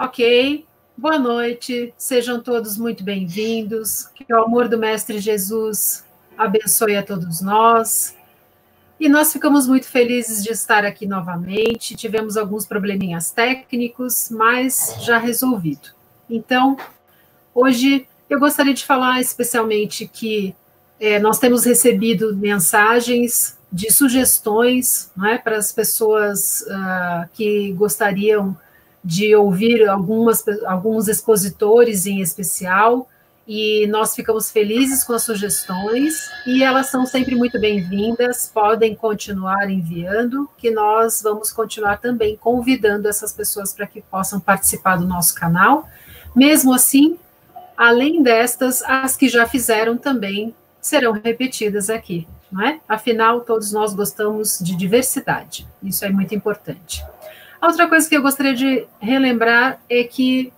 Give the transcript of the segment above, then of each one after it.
Ok, boa noite, sejam todos muito bem-vindos. Que o amor do Mestre Jesus abençoe a todos nós. E nós ficamos muito felizes de estar aqui novamente. Tivemos alguns probleminhas técnicos, mas já resolvido. Então, hoje eu gostaria de falar especialmente que é, nós temos recebido mensagens de sugestões é, para as pessoas uh, que gostariam de ouvir algumas, alguns expositores em especial, e nós ficamos felizes com as sugestões, e elas são sempre muito bem-vindas, podem continuar enviando, que nós vamos continuar também convidando essas pessoas para que possam participar do nosso canal. Mesmo assim, além destas, as que já fizeram também serão repetidas aqui, não é? Afinal, todos nós gostamos de diversidade, isso é muito importante. A outra coisa que eu gostaria de relembrar é que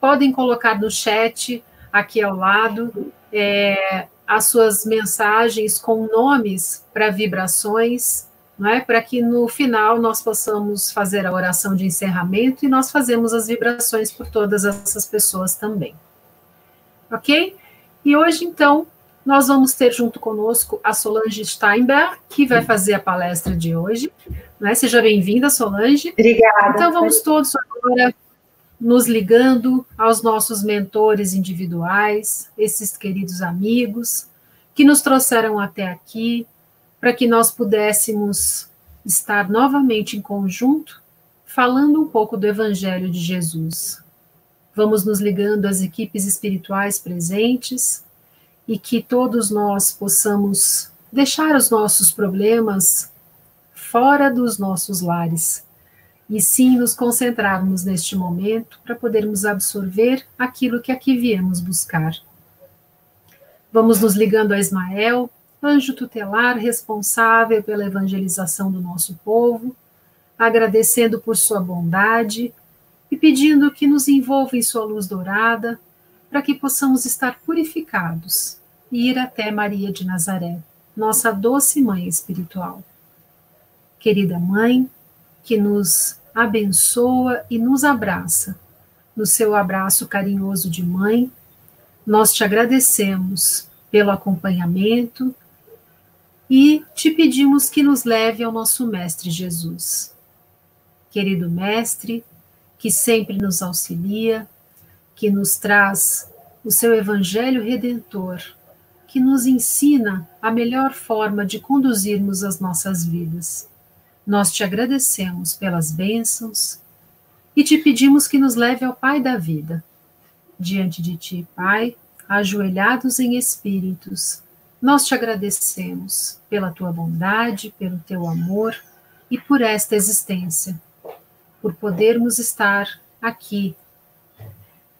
podem colocar no chat, aqui ao lado, é, as suas mensagens com nomes para vibrações, não é? Para que no final nós possamos fazer a oração de encerramento e nós fazemos as vibrações por todas essas pessoas também. Ok? E hoje, então, nós vamos ter junto conosco a Solange Steinberg, que vai fazer a palestra de hoje. Né? Seja bem-vinda, Solange. Obrigada. Então, vamos todos agora nos ligando aos nossos mentores individuais, esses queridos amigos que nos trouxeram até aqui, para que nós pudéssemos estar novamente em conjunto, falando um pouco do Evangelho de Jesus. Vamos nos ligando às equipes espirituais presentes e que todos nós possamos deixar os nossos problemas fora dos nossos lares e sim nos concentrarmos neste momento para podermos absorver aquilo que aqui viemos buscar. Vamos nos ligando a Ismael, anjo tutelar responsável pela evangelização do nosso povo, agradecendo por sua bondade e pedindo que nos envolva em sua luz dourada para que possamos estar purificados e ir até Maria de Nazaré, nossa doce mãe espiritual. Querida mãe, que nos abençoa e nos abraça, no seu abraço carinhoso de mãe, nós te agradecemos pelo acompanhamento e te pedimos que nos leve ao nosso Mestre Jesus. Querido Mestre, que sempre nos auxilia, que nos traz o seu Evangelho redentor, que nos ensina a melhor forma de conduzirmos as nossas vidas. Nós te agradecemos pelas bênçãos e te pedimos que nos leve ao Pai da vida. Diante de ti, Pai, ajoelhados em espíritos, nós te agradecemos pela tua bondade, pelo teu amor e por esta existência, por podermos estar aqui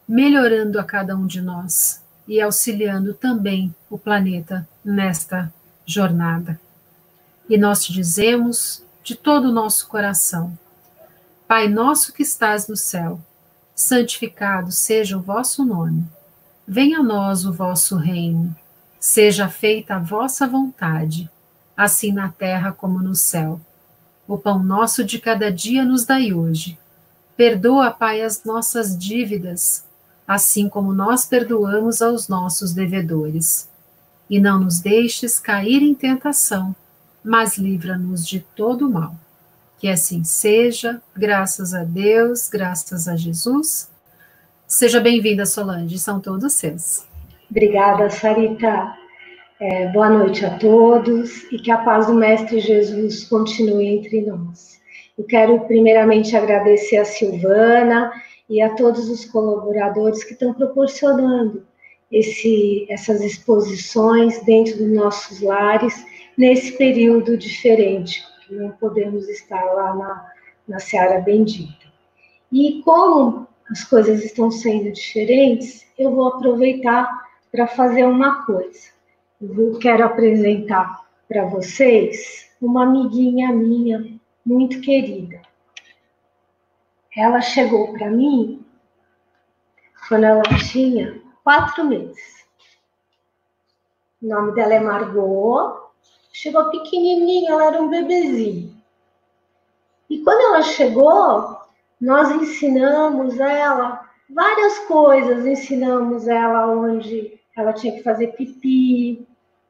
melhorando a cada um de nós e auxiliando também o planeta nesta jornada. E nós te dizemos de todo o nosso coração: Pai nosso que estás no céu, santificado seja o vosso nome. Venha a nós o vosso reino. Seja feita a vossa vontade, assim na terra como no céu. O pão nosso de cada dia nos dai hoje. Perdoa, Pai, as nossas dívidas, assim como nós perdoamos aos nossos devedores. E não nos deixes cair em tentação, mas livra-nos de todo mal. Que assim seja, graças a Deus, graças a Jesus. Seja bem-vinda, Solange, são todos seus. Obrigada, Sarita. É, boa noite a todos e que a paz do Mestre Jesus continue entre nós. Eu quero primeiramente agradecer a Silvana e a todos os colaboradores que estão proporcionando esse, essas exposições dentro dos nossos lares nesse período diferente, que não podemos estar lá na, na Seara Bendita. E como as coisas estão sendo diferentes, eu vou aproveitar para fazer uma coisa. Eu quero apresentar para vocês uma amiguinha minha muito querida ela chegou para mim quando ela tinha quatro meses. O nome dela é Margot. Chegou pequenininha, ela era um bebezinho. E quando ela chegou, nós ensinamos ela várias coisas, ensinamos ela onde ela tinha que fazer pipi,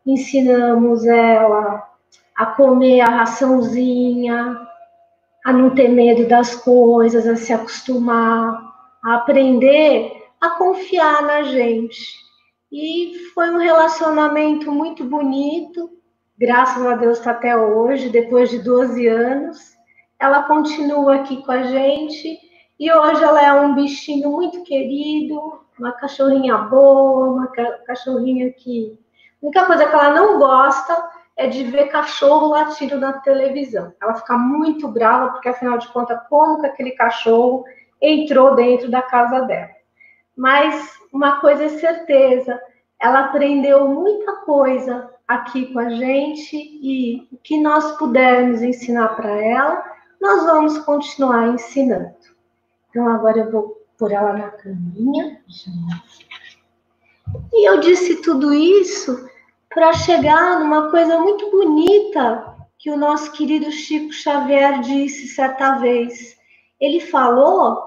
ensinamos ela a comer a raçãozinha, a não ter medo das coisas, a se acostumar, a aprender a confiar na gente. E foi um relacionamento muito bonito, graças a Deus está até hoje, depois de 12 anos. Ela continua aqui com a gente e hoje ela é um bichinho muito querido, uma cachorrinha boa, uma cachorrinha que. A única coisa que ela não gosta é de ver cachorro latindo na televisão. Ela fica muito brava, porque afinal de contas, como que aquele cachorro entrou dentro da casa dela? Mas uma coisa é certeza, ela aprendeu muita coisa aqui com a gente e o que nós pudermos ensinar para ela, nós vamos continuar ensinando. Então agora eu vou pôr ela na caminha. E eu disse tudo isso para chegar numa coisa muito bonita que o nosso querido Chico Xavier disse certa vez. Ele falou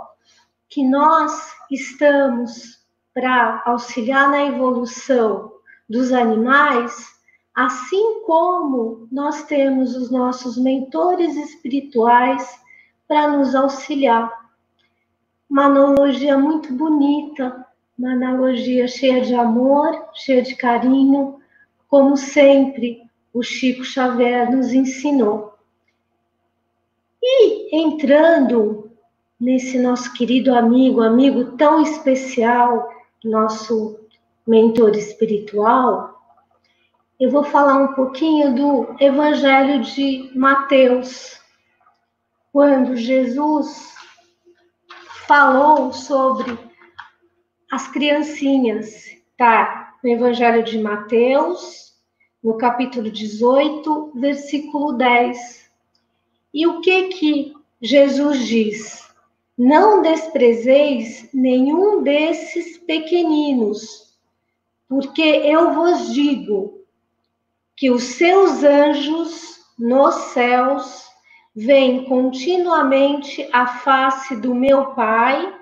que nós estamos para auxiliar na evolução dos animais, assim como nós temos os nossos mentores espirituais para nos auxiliar. Uma analogia muito bonita, uma analogia cheia de amor, cheia de carinho, como sempre o Chico Xavier nos ensinou. E entrando nesse nosso querido amigo, amigo tão especial, nosso mentor espiritual, eu vou falar um pouquinho do Evangelho de Mateus, quando Jesus falou sobre as criancinhas, tá? no Evangelho de Mateus, no capítulo 18, versículo 10. E o que que Jesus diz? Não desprezeis nenhum desses pequeninos, porque eu vos digo que os seus anjos nos céus veem continuamente a face do meu Pai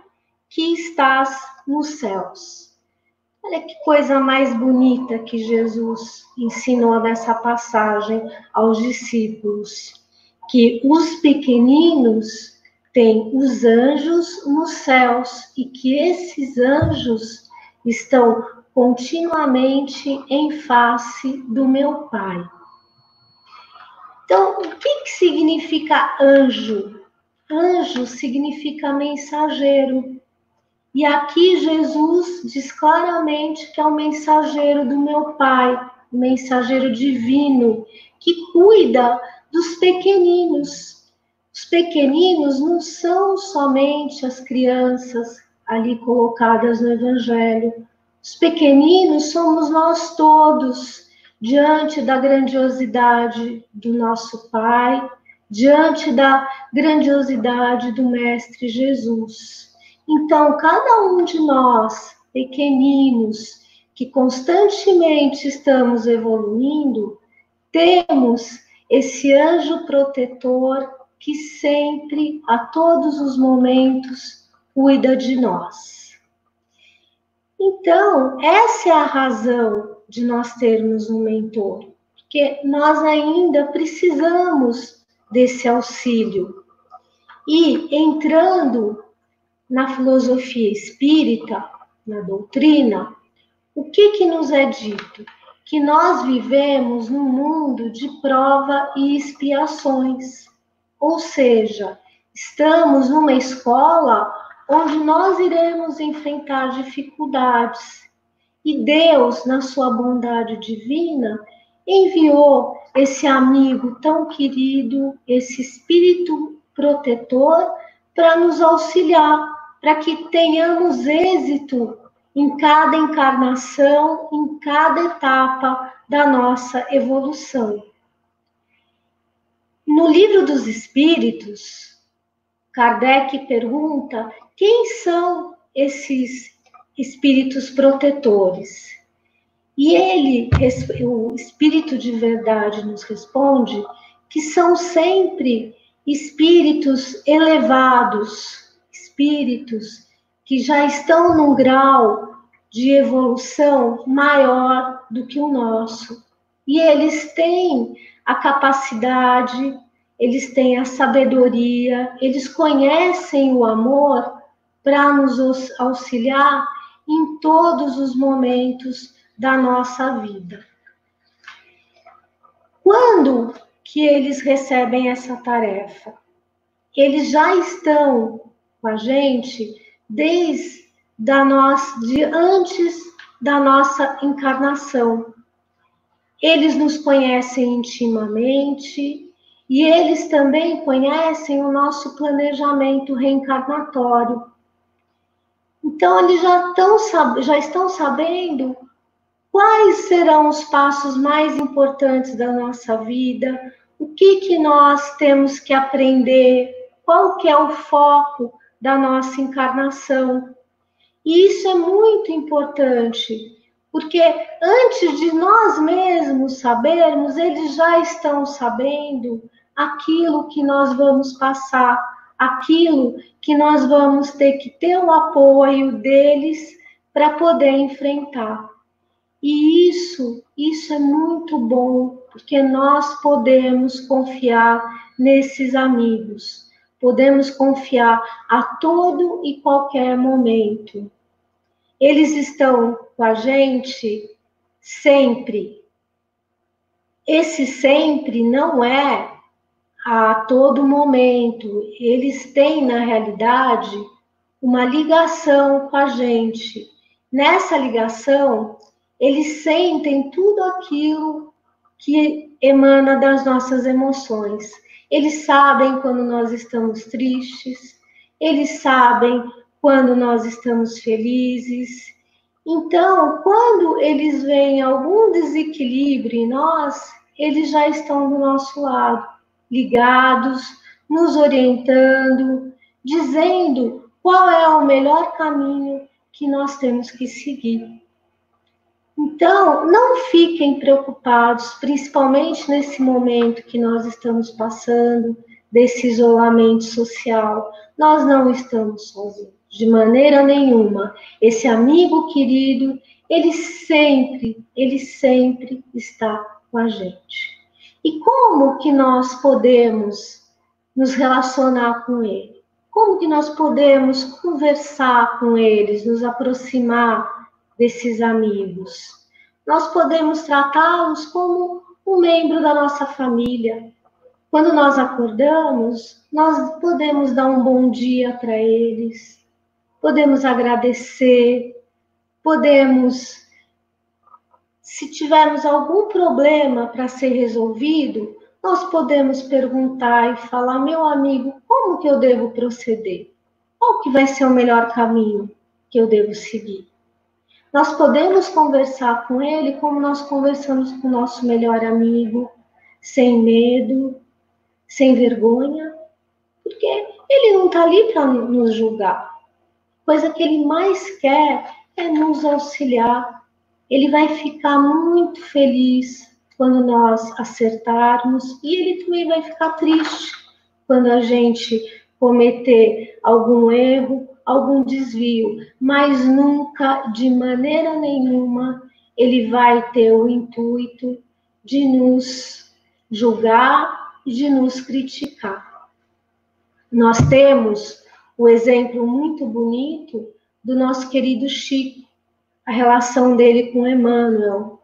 que estás nos céus. Olha que coisa mais bonita que Jesus ensinou nessa passagem aos discípulos, que os pequeninos têm os anjos nos céus e que esses anjos estão continuamente em face do meu Pai. Então, o que, que significa anjo? Anjo significa mensageiro. E aqui Jesus diz claramente que é o mensageiro do meu Pai, o mensageiro divino, que cuida dos pequeninos. Os pequeninos não são somente as crianças ali colocadas no Evangelho. Os pequeninos somos nós todos, diante da grandiosidade do nosso Pai, diante da grandiosidade do Mestre Jesus. Então, cada um de nós, pequeninos, que constantemente estamos evoluindo, temos esse anjo protetor que sempre, a todos os momentos, cuida de nós. Então, essa é a razão de nós termos um mentor, porque nós ainda precisamos desse auxílio. E entrando na filosofia espírita, na doutrina, o que que nos é dito? Que nós vivemos num mundo de prova e expiações. Ou seja, estamos numa escola onde nós iremos enfrentar dificuldades. E Deus, na sua bondade divina, enviou esse amigo tão querido, esse espírito protetor, para nos auxiliar para que tenhamos êxito em cada encarnação, em cada etapa da nossa evolução. No livro dos Espíritos, Kardec pergunta quem são esses espíritos protetores. E ele, o Espírito de Verdade, nos responde que são sempre espíritos elevados, espíritos que já estão num grau de evolução maior do que o nosso. E eles têm a capacidade, eles têm a sabedoria, eles conhecem o amor para nos auxiliar em todos os momentos da nossa vida. Quando que eles recebem essa tarefa? Eles já estão com a gente desde da de antes da nossa encarnação. Eles nos conhecem intimamente e eles também conhecem o nosso planejamento reencarnatório. Então, eles já estão, já estão sabendo quais serão os passos mais importantes da nossa vida, o que, que nós temos que aprender, qual que é o foco da nossa encarnação. E isso é muito importante, porque antes de nós mesmos sabermos, eles já estão sabendo aquilo que nós vamos passar, aquilo que nós vamos ter que ter o apoio deles para poder enfrentar. E isso, isso é muito bom, porque nós podemos confiar nesses amigos, podemos confiar a todo e qualquer momento. Eles estão com a gente sempre. Esse sempre não é a todo momento. Eles têm, na realidade, uma ligação com a gente. Nessa ligação, eles sentem tudo aquilo que emana das nossas emoções. Eles sabem quando nós estamos tristes, eles sabem quando nós estamos felizes. Então, quando eles veem algum desequilíbrio em nós, eles já estão do nosso lado ligados, nos orientando, dizendo qual é o melhor caminho que nós temos que seguir. Então, não fiquem preocupados, principalmente nesse momento que nós estamos passando, desse isolamento social. Nós não estamos sozinhos, de maneira nenhuma. Esse amigo querido, ele sempre, ele sempre está com a gente. E como que nós podemos nos relacionar com ele? Como que nós podemos conversar com eles, nos aproximar desses amigos? Nós podemos tratá-los como um membro da nossa família. Quando nós acordamos, nós podemos dar um bom dia para eles, podemos agradecer, podemos se tivermos algum problema para ser resolvido, nós podemos perguntar e falar, meu amigo, como que eu devo proceder? Qual que vai ser o melhor caminho que eu devo seguir? Nós podemos conversar com ele como nós conversamos com o nosso melhor amigo, sem medo, sem vergonha, porque ele não está ali para nos julgar. Coisa que ele mais quer é nos auxiliar, ele vai ficar muito feliz quando nós acertarmos e ele também vai ficar triste quando a gente cometer algum erro, algum desvio, mas nunca, de maneira nenhuma, ele vai ter o intuito de nos julgar e de nos criticar. Nós temos o exemplo muito bonito do nosso querido Chico, a relação dele com Emmanuel.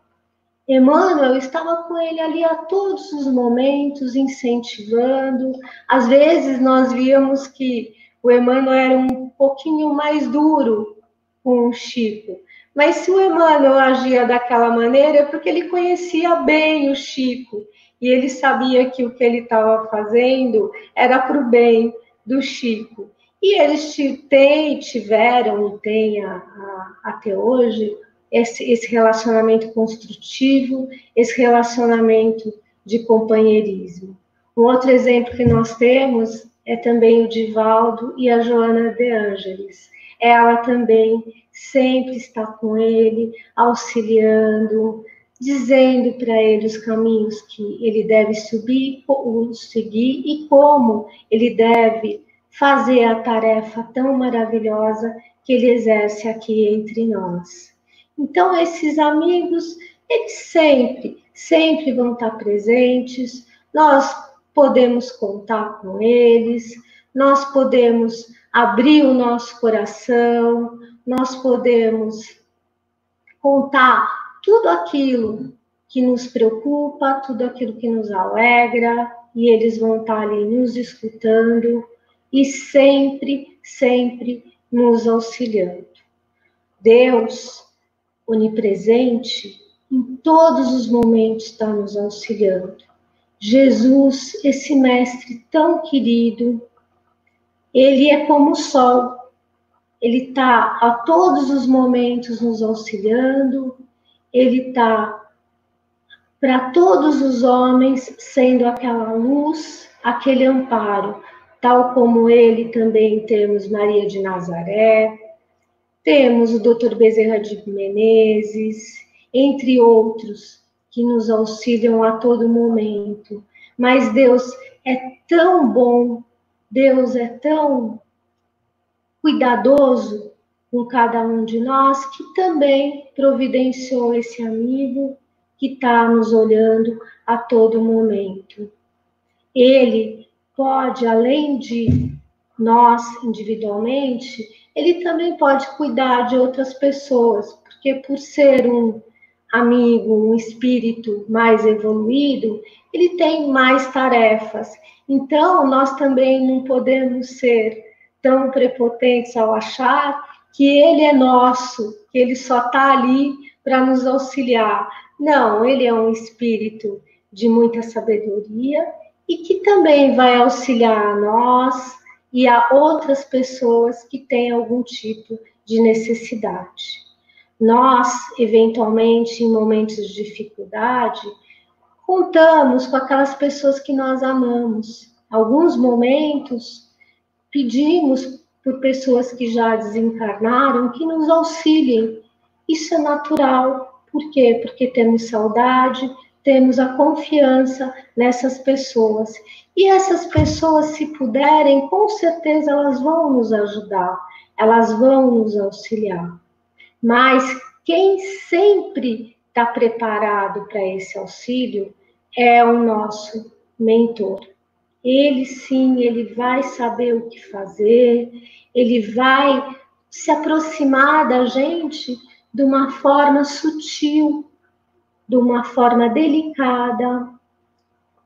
Emmanuel estava com ele ali a todos os momentos, incentivando. Às vezes nós víamos que o Emmanuel era um pouquinho mais duro com o Chico. Mas se o Emmanuel agia daquela maneira, é porque ele conhecia bem o Chico e ele sabia que o que ele estava fazendo era para o bem do Chico. E eles têm, tiveram e têm a, a, até hoje esse, esse relacionamento construtivo, esse relacionamento de companheirismo. Um outro exemplo que nós temos é também o Divaldo e a Joana de Ângeles. Ela também sempre está com ele, auxiliando, dizendo para ele os caminhos que ele deve subir, seguir e como ele deve fazer a tarefa tão maravilhosa que ele exerce aqui entre nós. Então, esses amigos, eles sempre, sempre vão estar presentes, nós podemos contar com eles, nós podemos abrir o nosso coração, nós podemos contar tudo aquilo que nos preocupa, tudo aquilo que nos alegra, e eles vão estar ali nos escutando e sempre, sempre nos auxiliando. Deus, onipresente, em todos os momentos está nos auxiliando. Jesus, esse mestre tão querido, ele é como o sol. Ele está a todos os momentos nos auxiliando, ele está para todos os homens sendo aquela luz, aquele amparo, tal como ele também temos Maria de Nazaré, temos o Dr. Bezerra de Menezes, entre outros, que nos auxiliam a todo momento. Mas Deus é tão bom, Deus é tão cuidadoso com cada um de nós que também providenciou esse amigo que está nos olhando a todo momento. Ele pode, além de nós individualmente, ele também pode cuidar de outras pessoas, porque por ser um amigo, um espírito mais evoluído, ele tem mais tarefas. Então, nós também não podemos ser tão prepotentes ao achar que ele é nosso, que ele só está ali para nos auxiliar. Não, ele é um espírito de muita sabedoria e que também vai auxiliar a nós e a outras pessoas que têm algum tipo de necessidade. Nós, eventualmente, em momentos de dificuldade, contamos com aquelas pessoas que nós amamos. Alguns momentos pedimos por pessoas que já desencarnaram que nos auxiliem. Isso é natural. Por quê? Porque temos saudade, temos a confiança nessas pessoas. E essas pessoas, se puderem, com certeza elas vão nos ajudar, elas vão nos auxiliar. Mas quem sempre está preparado para esse auxílio é o nosso mentor. Ele sim, ele vai saber o que fazer, ele vai se aproximar da gente de uma forma sutil, de uma forma delicada,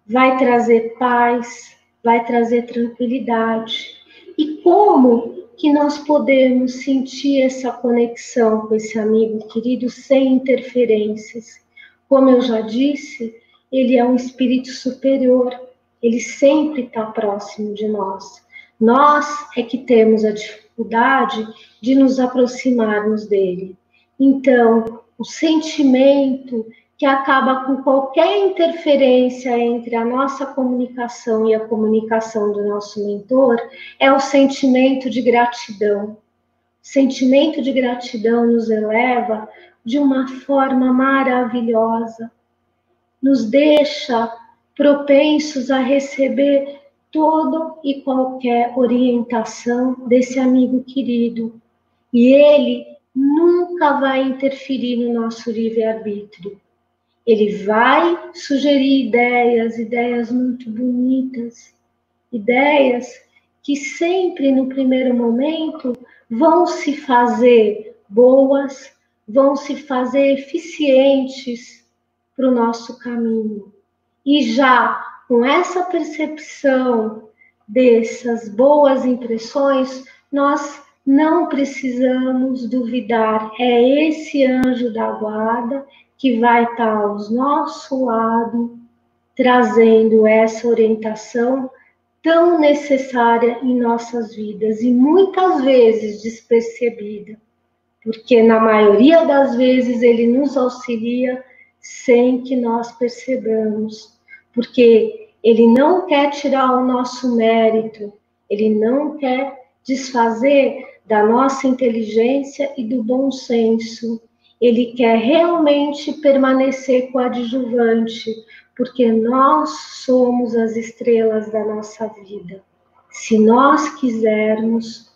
vai trazer paz, vai trazer tranquilidade. E como que nós podemos sentir essa conexão com esse amigo querido sem interferências? Como eu já disse, ele é um espírito superior, ele sempre está próximo de nós. Nós é que temos a dificuldade de nos aproximarmos dele. Então, o sentimento que acaba com qualquer interferência entre a nossa comunicação e a comunicação do nosso mentor é o sentimento de gratidão. Sentimento de gratidão nos eleva de uma forma maravilhosa, nos deixa propensos a receber todo e qualquer orientação desse amigo querido. E ele nunca vai interferir no nosso livre-arbítrio ele vai sugerir ideias, ideias muito bonitas, ideias que sempre no primeiro momento vão se fazer boas, vão se fazer eficientes para o nosso caminho. E já com essa percepção dessas boas impressões, nós não precisamos duvidar. É esse anjo da guarda, que vai estar ao nosso lado, trazendo essa orientação tão necessária em nossas vidas e muitas vezes despercebida, porque na maioria das vezes ele nos auxilia sem que nós percebamos, porque ele não quer tirar o nosso mérito, ele não quer desfazer da nossa inteligência e do bom senso ele quer realmente permanecer coadjuvante, porque nós somos as estrelas da nossa vida. Se nós quisermos,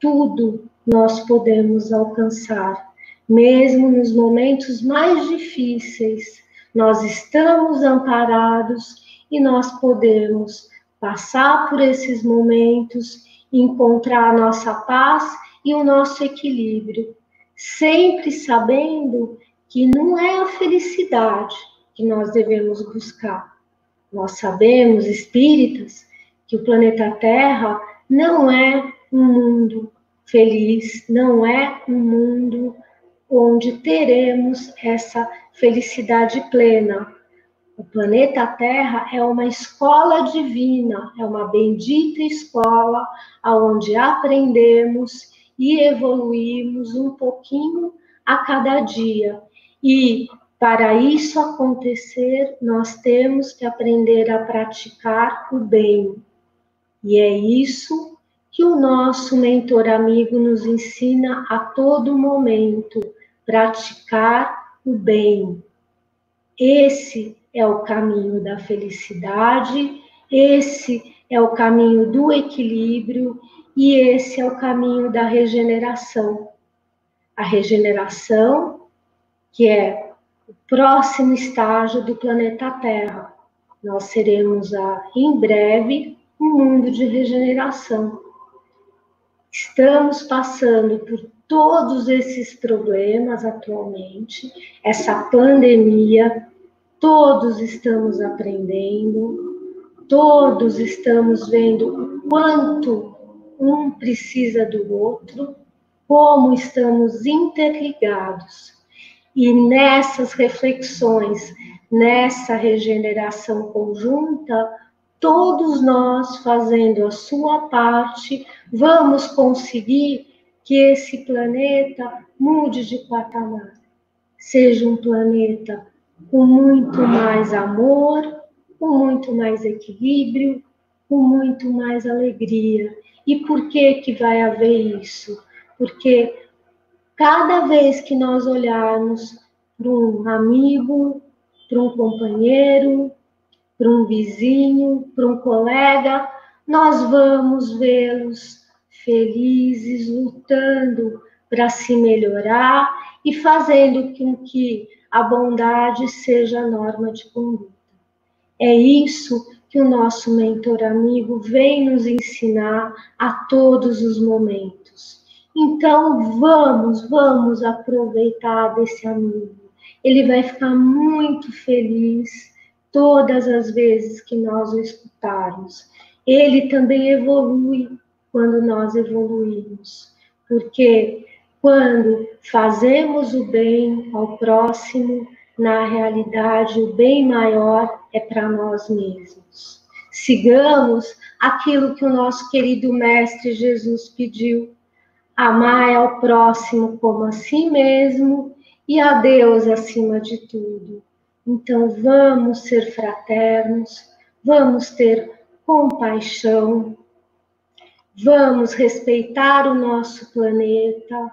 tudo nós podemos alcançar, mesmo nos momentos mais difíceis. Nós estamos amparados e nós podemos passar por esses momentos, encontrar a nossa paz e o nosso equilíbrio, sempre sabendo que não é a felicidade que nós devemos buscar. Nós sabemos, espíritas, que o planeta Terra não é um mundo feliz, não é um mundo onde teremos essa felicidade plena. O planeta Terra é uma escola divina, é uma bendita escola onde aprendemos e evoluímos um pouquinho a cada dia. E para isso acontecer, nós temos que aprender a praticar o bem. E é isso que o nosso mentor amigo nos ensina a todo momento: praticar o bem. Esse é o caminho da felicidade, esse é o caminho do equilíbrio e esse é o caminho da regeneração. A regeneração, que é o próximo estágio do planeta Terra. Nós seremos a, em breve um mundo de regeneração. Estamos passando por todos esses problemas atualmente, essa pandemia, todos estamos aprendendo, todos estamos vendo o quanto um precisa do outro, como estamos interligados. E nessas reflexões, nessa regeneração conjunta, todos nós fazendo a sua parte, vamos conseguir que esse planeta mude de patamar. Seja um planeta com muito mais amor, com muito mais equilíbrio, com muito mais alegria. E por que que vai haver isso? Porque cada vez que nós olharmos para um amigo, para um companheiro, para um vizinho, para um colega, nós vamos vê-los felizes, lutando para se melhorar e fazendo com que a bondade seja a norma de conduta. É isso que o nosso mentor amigo vem nos ensinar a todos os momentos. Então, vamos, vamos aproveitar desse amigo. Ele vai ficar muito feliz todas as vezes que nós o escutarmos. Ele também evolui quando nós evoluímos, porque quando fazemos o bem ao próximo, na realidade o bem maior é para nós mesmos. Sigamos aquilo que o nosso querido Mestre Jesus pediu: amar ao próximo como a si mesmo e a Deus acima de tudo. Então, vamos ser fraternos, vamos ter compaixão, vamos respeitar o nosso planeta,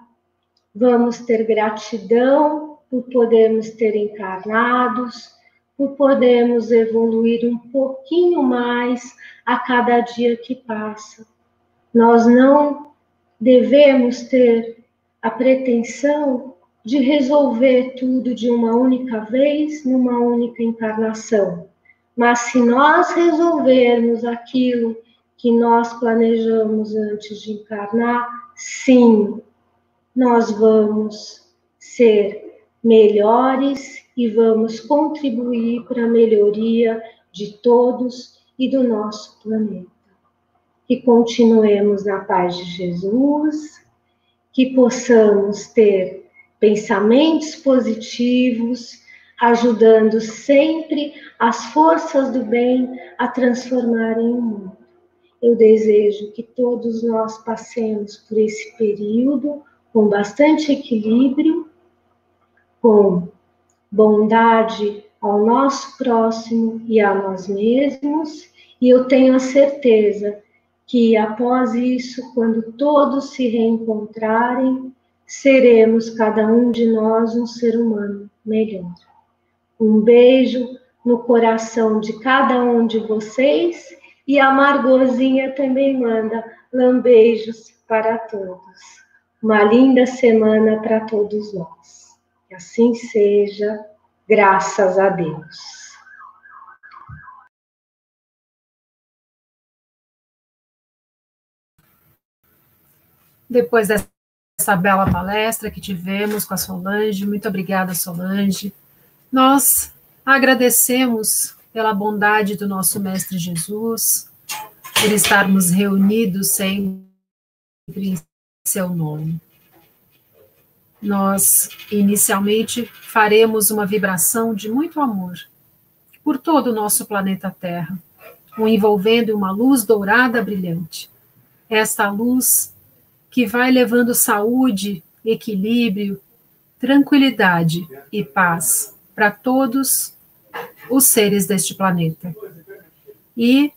vamos ter gratidão por podermos ter encarnados, por podermos evoluir um pouquinho mais a cada dia que passa. Nós não devemos ter a pretensão de resolver tudo de uma única vez, numa única encarnação. Mas se nós resolvermos aquilo que nós planejamos antes de encarnar, sim, nós vamos ser melhores e vamos contribuir para a melhoria de todos e do nosso planeta. Que continuemos na paz de Jesus, que possamos ter pensamentos positivos, ajudando sempre as forças do bem a transformarem o mundo. Eu desejo que todos nós passemos por esse período com bastante equilíbrio, com bondade ao nosso próximo e a nós mesmos, e eu tenho a certeza que após isso, quando todos se reencontrarem, seremos cada um de nós um ser humano melhor. Um beijo no coração de cada um de vocês E a Margorzinha também manda lambeijos para todos. Uma linda semana para todos nós. Que assim seja, graças a Deus. Depois dessa bela palestra que tivemos com a Solange, muito obrigada, Solange. Nós agradecemos pela bondade do nosso Mestre Jesus, por estarmos reunidos sempre em seu nome. Nós, inicialmente, faremos uma vibração de muito amor por todo o nosso planeta Terra, o envolvendo em uma luz dourada brilhante. Esta luz que vai levando saúde, equilíbrio, tranquilidade e paz para todos os seres deste planeta. E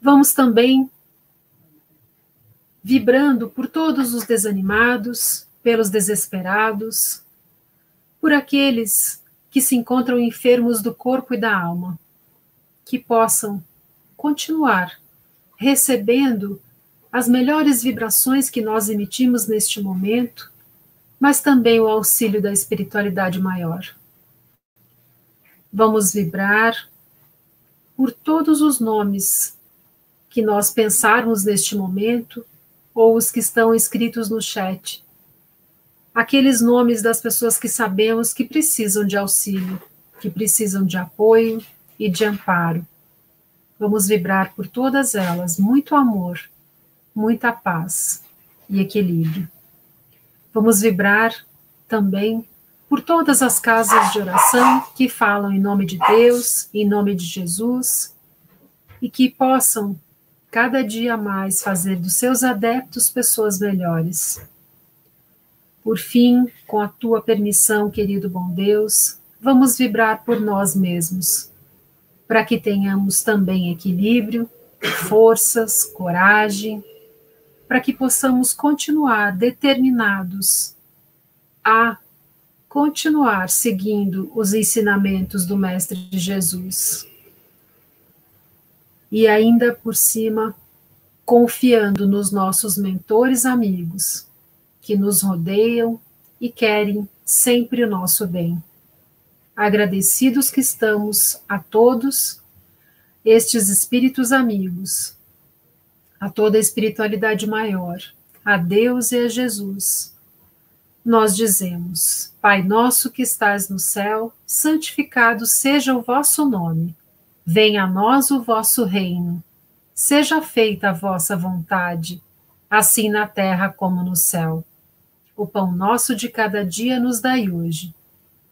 vamos também vibrando por todos os desanimados, pelos desesperados, por aqueles que se encontram enfermos do corpo e da alma, que possam continuar recebendo as melhores vibrações que nós emitimos neste momento, mas também o auxílio da espiritualidade maior. Vamos vibrar por todos os nomes que nós pensarmos neste momento ou os que estão escritos no chat. Aqueles nomes das pessoas que sabemos que precisam de auxílio, que precisam de apoio e de amparo. Vamos vibrar por todas elas, muito amor muita paz e equilíbrio. Vamos vibrar também por todas as casas de oração que falam em nome de Deus, em nome de Jesus, e que possam cada dia mais fazer dos seus adeptos pessoas melhores. Por fim, com a tua permissão, querido bom Deus, vamos vibrar por nós mesmos, para que tenhamos também equilíbrio, forças, coragem, para que possamos continuar determinados a continuar seguindo os ensinamentos do Mestre Jesus. E ainda por cima, confiando nos nossos mentores amigos, que nos rodeiam e querem sempre o nosso bem. Agradecidos que estamos a todos estes espíritos amigos a toda a espiritualidade maior, a Deus e a Jesus. Nós dizemos: Pai nosso que estás no céu, santificado seja o vosso nome. Venha a nós o vosso reino. Seja feita a vossa vontade, assim na terra como no céu. O pão nosso de cada dia nos dai hoje.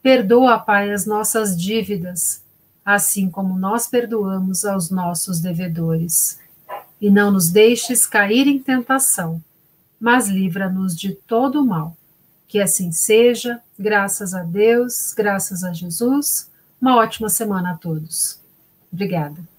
Perdoa, Pai, as nossas dívidas, assim como nós perdoamos aos nossos devedores e não nos deixes cair em tentação, mas livra-nos de todo o mal. Que assim seja, graças a Deus, graças a Jesus. Uma ótima semana a todos. Obrigada.